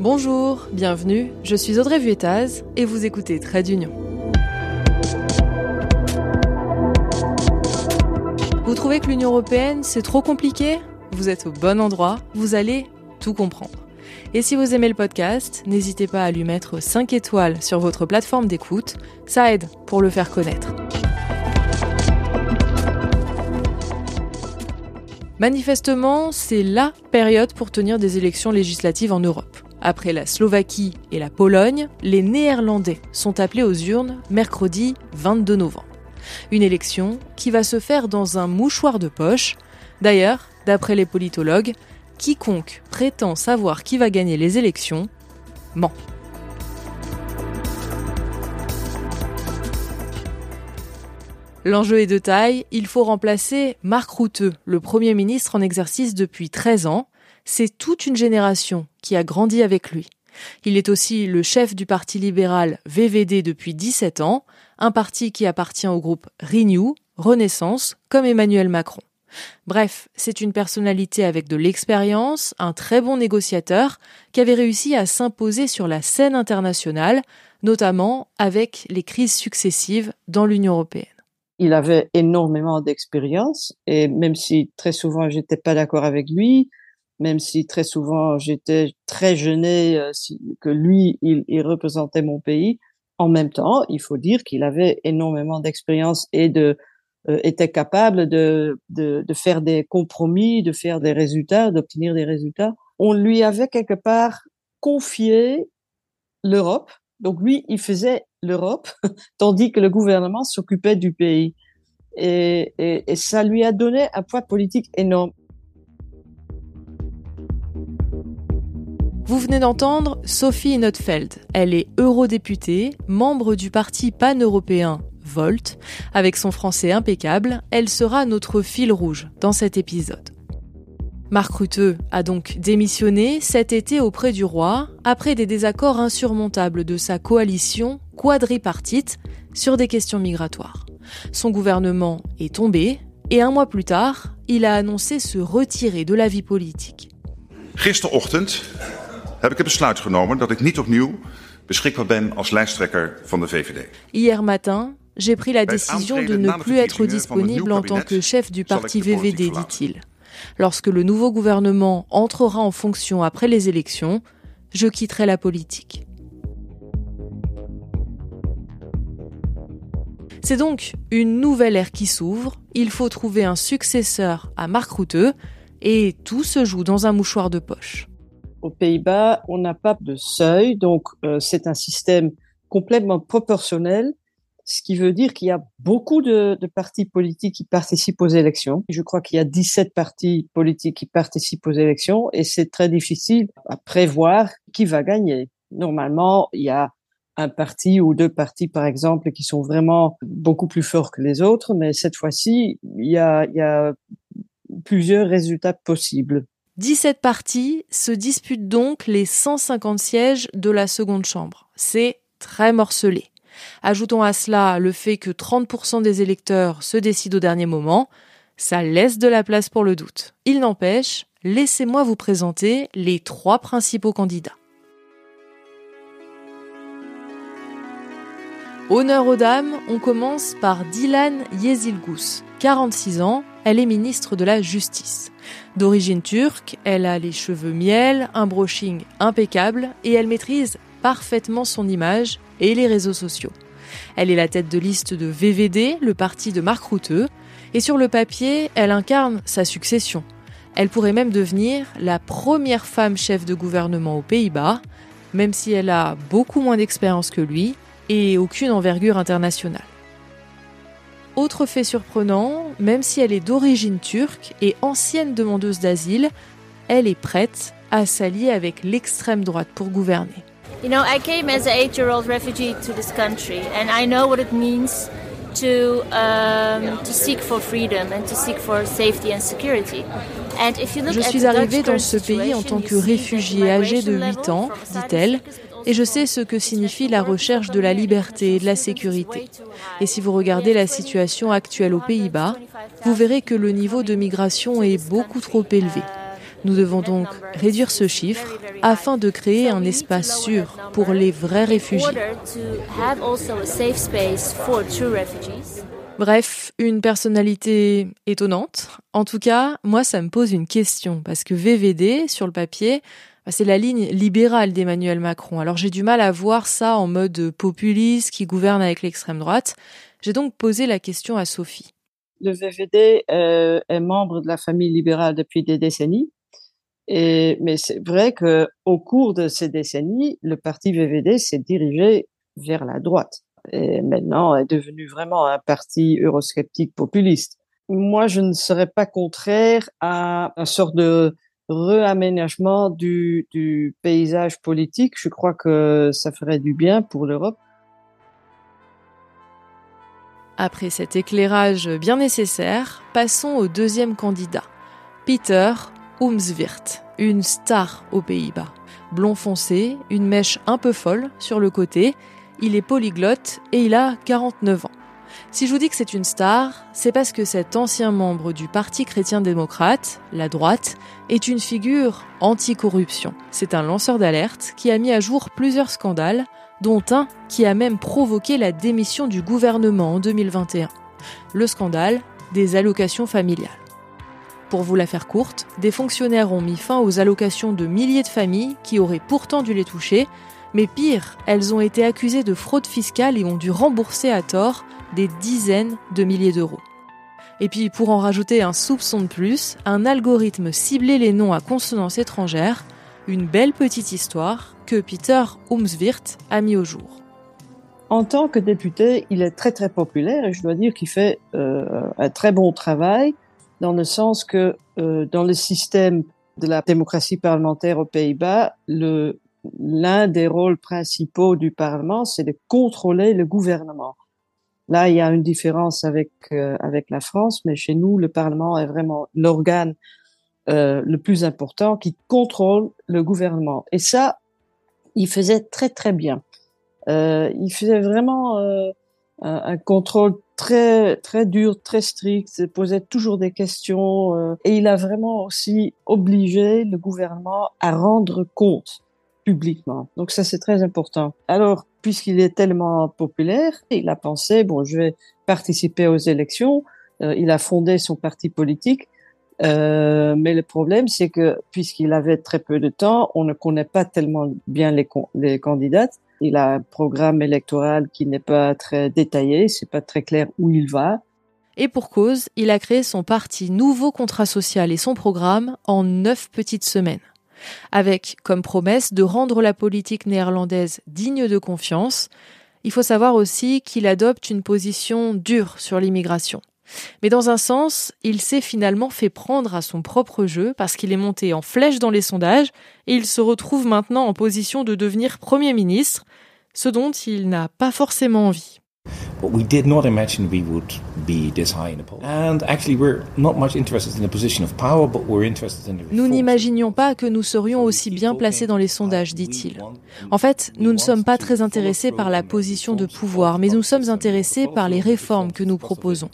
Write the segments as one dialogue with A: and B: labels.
A: Bonjour, bienvenue, je suis Audrey Vuettaz et vous écoutez Trade d'Union. Vous trouvez que l'Union européenne c'est trop compliqué? Vous êtes au bon endroit, vous allez tout comprendre. Et si vous aimez le podcast, n'hésitez pas à lui mettre 5 étoiles sur votre plateforme d'écoute, ça aide pour le faire connaître. Manifestement, c'est la période pour tenir des élections législatives en Europe. Après la Slovaquie et la Pologne, les Néerlandais sont appelés aux urnes mercredi 22 novembre. Une élection qui va se faire dans un mouchoir de poche. D'ailleurs, d'après les politologues, quiconque prétend savoir qui va gagner les élections ment. L'enjeu est de taille, il faut remplacer Marc Routeux, le Premier ministre en exercice depuis 13 ans, c'est toute une génération qui a grandi avec lui. Il est aussi le chef du parti libéral VVD depuis 17 ans, un parti qui appartient au groupe Renew, Renaissance, comme Emmanuel Macron. Bref, c'est une personnalité avec de l'expérience, un très bon négociateur, qui avait réussi à s'imposer sur la scène internationale, notamment avec les crises successives dans l'Union européenne.
B: Il avait énormément d'expérience et même si très souvent j'étais pas d'accord avec lui, même si très souvent j'étais très gêné euh, que lui, il, représentait mon pays. En même temps, il faut dire qu'il avait énormément d'expérience et de euh, était capable de, de, de, faire des compromis, de faire des résultats, d'obtenir des résultats. On lui avait quelque part confié l'Europe. Donc lui, il faisait l'Europe, tandis que le gouvernement s'occupait du pays. Et, et, et, ça lui a donné un poids politique énorme.
A: Vous venez d'entendre Sophie Notfeld. Elle est eurodéputée, membre du parti pan-européen Volt. Avec son français impeccable, elle sera notre fil rouge dans cet épisode. Marc Rutte a donc démissionné cet été auprès du roi après des désaccords insurmontables de sa coalition quadripartite sur des questions migratoires. Son gouvernement est tombé et un mois plus tard, il a annoncé se retirer de la vie politique.
C: Heb ik het besluit genomen dat ik niet opnieuw beschikbaar ben als lijsttrekker van de VVD.
A: Hier matin, j'ai pris la décision de ne plus être disponible en tant que chef du parti VVD, dit-il. Lorsque le nouveau gouvernement entrera en fonction après les élections, je quitterai la politique. C'est donc une nouvelle ère qui s'ouvre, il faut trouver un successeur à Marc Rutte, et tout se joue dans un mouchoir de poche.
B: Aux Pays-Bas, on n'a pas de seuil, donc euh, c'est un système complètement proportionnel, ce qui veut dire qu'il y a beaucoup de, de, partis politiques qui participent aux élections. Je crois qu'il y a 17 partis politiques qui participent aux élections et c'est très difficile à prévoir qui va gagner. Normalement, il y a un parti ou deux partis, par exemple, qui sont vraiment beaucoup plus forts que les autres, mais cette fois-ci, il y a, il y a plusieurs résultats possibles.
A: 17 partis se disputent donc les 150 sièges de la seconde chambre. C'est très morcelé. Ajoutons à cela le fait que 30% des électeurs se décident au dernier moment, ça laisse de la place pour le doute. Il n'empêche, laissez-moi vous présenter les trois principaux candidats. Honneur aux dames, on commence par Dilan Yezilgous, 46 ans, elle est ministre de la Justice. D'origine turque, elle a les cheveux miel, un brushing impeccable et elle maîtrise parfaitement son image et les réseaux sociaux. Elle est la tête de liste de VVD, le parti de Mark Rutte, et sur le papier, elle incarne sa succession. Elle pourrait même devenir la première femme chef de gouvernement aux Pays-Bas, même si elle a beaucoup moins d'expérience que lui et aucune envergure internationale. Autre fait surprenant, même si elle est d'origine turque et ancienne demandeuse d'asile, elle est prête à s'allier avec l'extrême droite pour gouverner.
D: You know, I came as an eight-year-old refugee to this country, and I know what it means to um, to seek for freedom and to seek for safety and security.
A: And if you look Je suis arrivée dans ce pays en tant que réfugiée âgée de 8 ans, dit-elle, et je sais ce que signifie la recherche de la liberté et de la sécurité. Et si vous regardez la situation actuelle aux Pays-Bas, vous verrez que le niveau de migration est beaucoup trop élevé. Nous devons donc réduire ce chiffre afin de créer un espace sûr pour les vrais réfugiés. Bref, une personnalité étonnante. En tout cas, moi, ça me pose une question, parce que VVD, sur le papier, c'est la ligne libérale d'Emmanuel Macron. Alors j'ai du mal à voir ça en mode populiste qui gouverne avec l'extrême droite. J'ai donc posé la question à Sophie.
B: Le VVD euh, est membre de la famille libérale depuis des décennies. Mais c'est vrai que au cours de ces décennies, le parti VVD s'est dirigé vers la droite et maintenant est devenu vraiment un parti eurosceptique populiste. Moi, je ne serais pas contraire à un sort de réaménagement du, du paysage politique. Je crois que ça ferait du bien pour l'Europe.
A: Après cet éclairage bien nécessaire, passons au deuxième candidat, Peter Umswirt, une star aux Pays-Bas. Blond foncé, une mèche un peu folle sur le côté, il est polyglotte et il a 49 ans. Si je vous dis que c'est une star, c'est parce que cet ancien membre du Parti chrétien-démocrate, la droite, est une figure anti-corruption. C'est un lanceur d'alerte qui a mis à jour plusieurs scandales, dont un qui a même provoqué la démission du gouvernement en 2021. Le scandale des allocations familiales. Pour vous la faire courte, des fonctionnaires ont mis fin aux allocations de milliers de familles qui auraient pourtant dû les toucher, mais pire, elles ont été accusées de fraude fiscale et ont dû rembourser à tort des dizaines de milliers d'euros. Et puis pour en rajouter un soupçon de plus, un algorithme ciblait les noms à consonance étrangère, une belle petite histoire que Peter Umswirt a mis au jour.
B: En tant que député, il est très très populaire et je dois dire qu'il fait euh, un très bon travail dans le sens que euh, dans le système de la démocratie parlementaire aux Pays-Bas, l'un des rôles principaux du Parlement, c'est de contrôler le gouvernement. Là, il y a une différence avec euh, avec la France, mais chez nous, le Parlement est vraiment l'organe euh, le plus important qui contrôle le gouvernement. Et ça, il faisait très très bien. Euh, il faisait vraiment un, un, contrôle très très dur, très strict, posait toujours des questions et il a vraiment aussi obligé le gouvernement à rendre compte publiquement. Donc ça, c'est très important. Alors, puisqu'il est tellement populaire, il a pensé, bon, je vais participer aux élections. Euh, il a fondé son parti politique. Euh, mais le problème, c'est que puisqu'il avait très peu de temps, on ne connaît pas tellement bien les, les candidates. Il a un programme électoral qui n'est pas très détaillé, c'est pas très clair où il va.
A: Et pour cause, il a créé son parti Nouveau Contrat Social et son programme en neuf petites semaines avec comme promesse de rendre la politique néerlandaise digne de confiance. Il faut savoir aussi qu'il adopte une position dure sur l'immigration. Mais dans un sens, il s'est finalement fait prendre à son propre jeu parce qu'il est monté en flèche dans les sondages et il se retrouve maintenant en position de devenir Premier ministre, ce dont il n'a pas forcément envie.
E: But we did not imagine we would be this high in the poll. And actually we're not much interested in the position of power, but we're interested in the
A: Nous n'imaginions pas que nous serions aussi bien placés dans les sondages, dit-il. En fait, nous ne sommes pas très intéressés par la position de pouvoir, mais nous sommes intéressés par les réformes que nous proposons.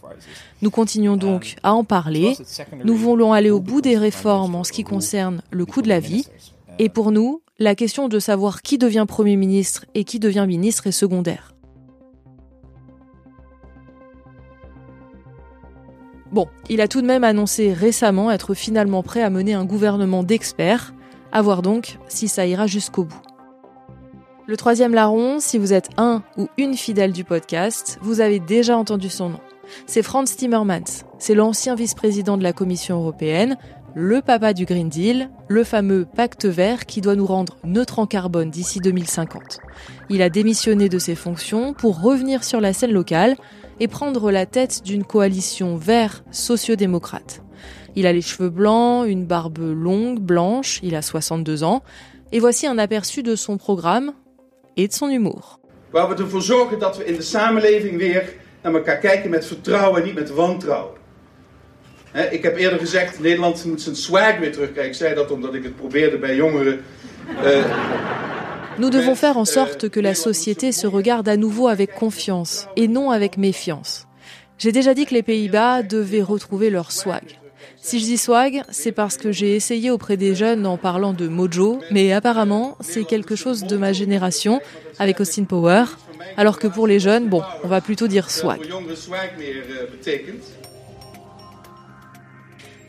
A: Nous continuons donc à en parler. Nous voulons aller au bout des réformes en ce qui concerne le coût de la vie. Et pour nous, la question de savoir qui devient Premier ministre et qui devient ministre est secondaire. Bon, il a tout de même annoncé récemment être finalement prêt à mener un gouvernement d'experts, à voir donc si ça ira jusqu'au bout. Le troisième larron, si vous êtes un ou une fidèle du podcast, vous avez déjà entendu son nom. C'est Franz Timmermans, c'est l'ancien vice-président de la Commission européenne, le papa du Green Deal, le fameux pacte vert qui doit nous rendre neutres en carbone d'ici 2050. Il a démissionné de ses fonctions pour revenir sur la scène locale et prendre la tête d'une coalition vert sociodémocrate. Il a les cheveux blancs, une barbe longue, blanche, il a 62 ans, et voici un aperçu de son programme et de son humour.
F: Waar we ervoor zorgen dat we in de samenleving weer naar elkaar kijken met vertrouwen en niet met wantrouwen. He, ik heb eerder gezegd, Nederland moet zijn swag weer terugkrijgen. Ik zei dat omdat ik het probeerde bij jongeren. Uh,
A: Nous devons faire en sorte que la société se regarde à nouveau avec confiance et non avec méfiance. J'ai déjà dit que les Pays-Bas devaient retrouver leur swag. Si je dis swag, c'est parce que j'ai essayé auprès des jeunes en parlant de mojo, mais apparemment, c'est quelque chose de ma génération, avec Austin Power, alors que pour les jeunes, bon, on va plutôt dire swag.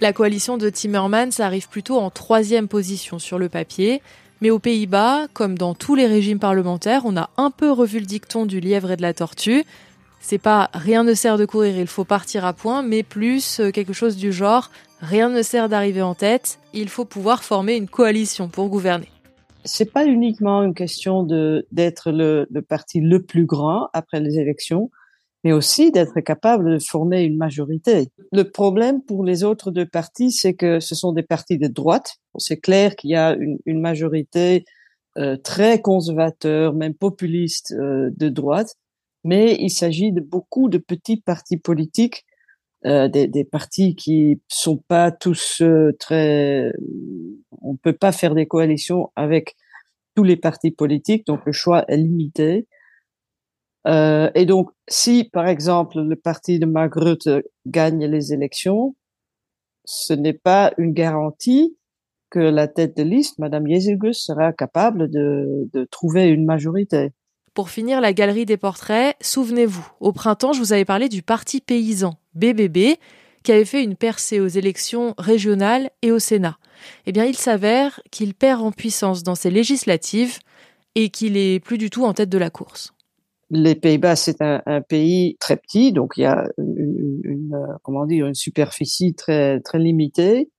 A: La coalition de Timmermans arrive plutôt en troisième position sur le papier, mais aux Pays-Bas, comme dans tous les régimes parlementaires, on a un peu revu le dicton du lièvre et de la tortue. C'est pas rien ne sert de courir, il faut partir à point, mais plus euh, quelque chose du genre rien ne sert d'arriver en tête, il faut pouvoir former une coalition pour gouverner.
B: C'est pas uniquement une question d'être le parti le plus grand après les élections, mais aussi d'être capable de former une majorité. Le problème pour les autres deux partis, c'est que ce sont des partis de droite. C'est clair qu'il y a une, majorité euh, très conservateur, même populiste euh, de droite, mais il s'agit de beaucoup de petits partis politiques, euh, des, des, partis qui sont pas tous très. On peut pas faire des coalitions avec tous les partis politiques, donc le choix est limité. Euh, et donc, si par exemple le parti de Mark Rutte gagne les élections, ce n'est pas une garantie que la tête de liste, Madame Jezelgus, sera capable de, trouver une majorité.
A: Pour finir la galerie des portraits, souvenez-vous, au printemps, je vous avais parlé du Parti paysan, BBB, qui avait fait une percée aux élections régionales et au Sénat. Eh bien, il s'avère qu'il perd en puissance dans ces législatives et qu'il est plus du tout en tête de la course
B: les Pays-Bas, c'est un, un, pays très petit, donc il y a une, une, comment dire une superficie très très limitée,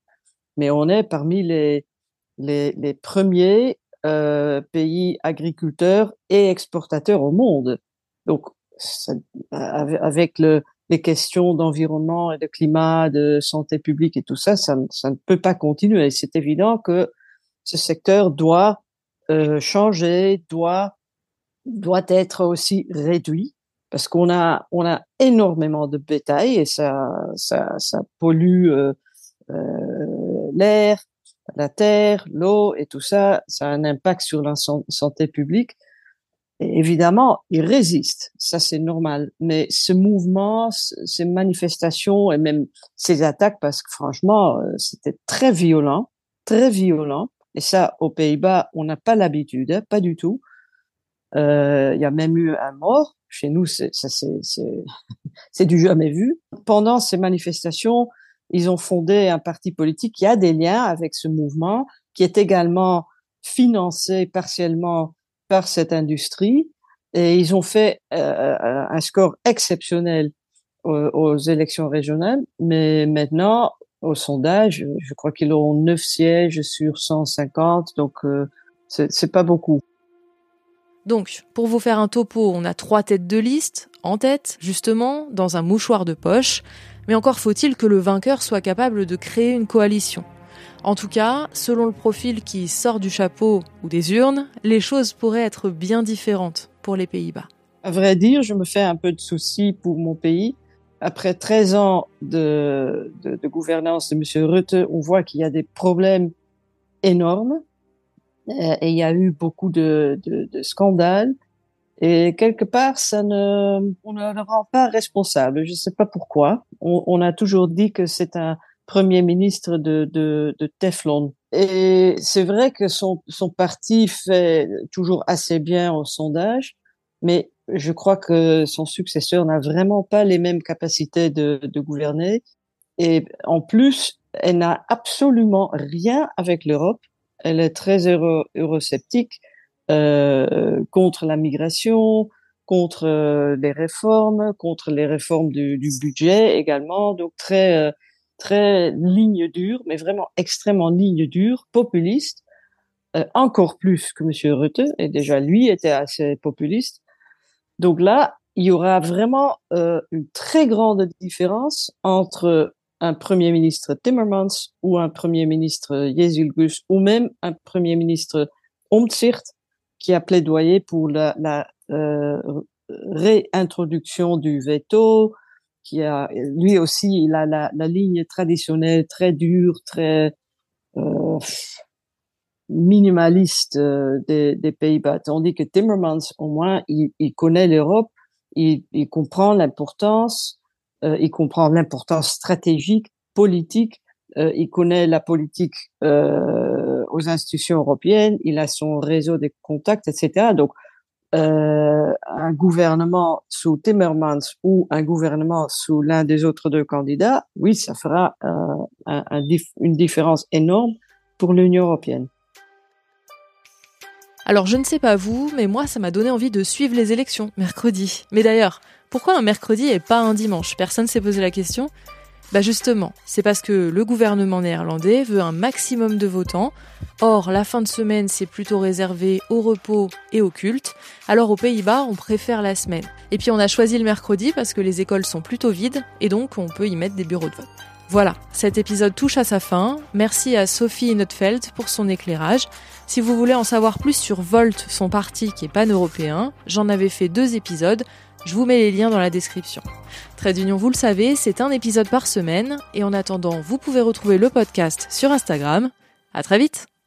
B: mais on est parmi les les, les premiers euh, pays agriculteurs et exportateurs au monde. Donc ça, avec le, les questions d'environnement et de climat, de santé publique et tout ça, ça, ça ne peut pas continuer. C'est évident que ce secteur doit euh, changer, doit doit être aussi réduit parce qu'on a on a énormément de bétail et ça ça, pollue euh, euh, l'air, la terre, l'eau et tout ça, ça a un impact sur la santé publique. Évidemment, il résiste, ça c'est normal. Mais ce mouvement, ces manifestations et même ces attaques, parce que franchement, euh, c'était très violent, très violent. Et ça, aux Pays-Bas, on n'a pas l'habitude, hein, pas du tout. Euh, il y a même eu un mort. Chez nous, c'est du jamais vu. Pendant ces manifestations, ils ont fondé un parti politique qui a des liens avec ce mouvement, qui est également financé partiellement par cette industrie. Et ils ont fait euh, un score exceptionnel aux, aux, élections régionales. Mais maintenant, au sondage, je crois qu'ils ont 9 sièges sur 150, donc euh, c'est pas beaucoup.
A: Donc, pour vous faire un topo, on a trois têtes de liste, en tête, justement, dans un mouchoir de poche, mais encore faut-il que le vainqueur soit capable de créer une coalition. En tout cas, selon le profil qui sort du chapeau ou des urnes, les choses pourraient être bien différentes pour les Pays-Bas.
B: À vrai dire, je me fais un peu de soucis pour mon pays. Après 13 ans de, gouvernance de M. Rutte, on voit qu'il y a des problèmes énormes et il y a eu beaucoup de, scandales. Et quelque part, ça ne, on ne le rend pas responsable. Je ne sais pas pourquoi. On, a toujours dit que c'est un premier ministre de, de, de Teflon. Et c'est vrai que son, son parti fait toujours assez bien au sondage, mais je crois que son successeur n'a vraiment pas les mêmes capacités de gouverner. Et en plus, elle n'a absolument rien avec l'Europe elle est très euro, eurosceptique euh, contre la migration, contre euh, les réformes, contre les réformes du, budget également. Donc très euh, très ligne dure, mais vraiment extrêmement ligne dure, populiste, euh, encore plus que Monsieur Rutte. Et déjà lui était assez populiste. Donc là, il y aura vraiment euh, une très grande différence entre un premier ministre Timmermans ou un premier ministre Jezilgus ou même un premier ministre Omtzigt qui a plaidoyé pour la, euh, réintroduction du veto, qui a lui aussi il a la, ligne traditionnelle très dure, très euh, minimaliste euh, des, Pays-Bas, tandis que Timmermans au moins il, connaît l'Europe, il, comprend l'importance il comprend l'importance stratégique, politique euh, il connaît la politique euh, aux institutions européennes, il a son réseau de contacts, etc. Donc, euh, un gouvernement sous Timmermans ou un gouvernement sous l'un des autres deux candidats, oui, ça fera un, un, une différence énorme pour l'Union européenne.
A: Alors je ne sais pas vous, mais moi ça m'a donné envie de suivre les élections mercredi. Mais d'ailleurs, pourquoi un mercredi et pas un dimanche? Personne s'est posé la question bah justement, c'est parce que le gouvernement néerlandais veut un maximum de votants. Or, la fin de semaine, c'est plutôt réservé au repos et au culte. Alors aux Pays-Bas, on préfère la semaine. Et puis on a choisi le mercredi parce que les écoles sont plutôt vides et donc on peut y mettre des bureaux de vote. Voilà, cet épisode touche à sa fin. Merci à Sophie Notfeld pour son éclairage. Si vous voulez en savoir plus sur Volt, son parti qui est pan-européen, j'en avais fait deux épisodes. Je vous mets les liens dans la description. Trade d'Union, vous le savez, c'est un épisode par semaine. Et en attendant, vous pouvez retrouver le podcast sur Instagram. À très vite!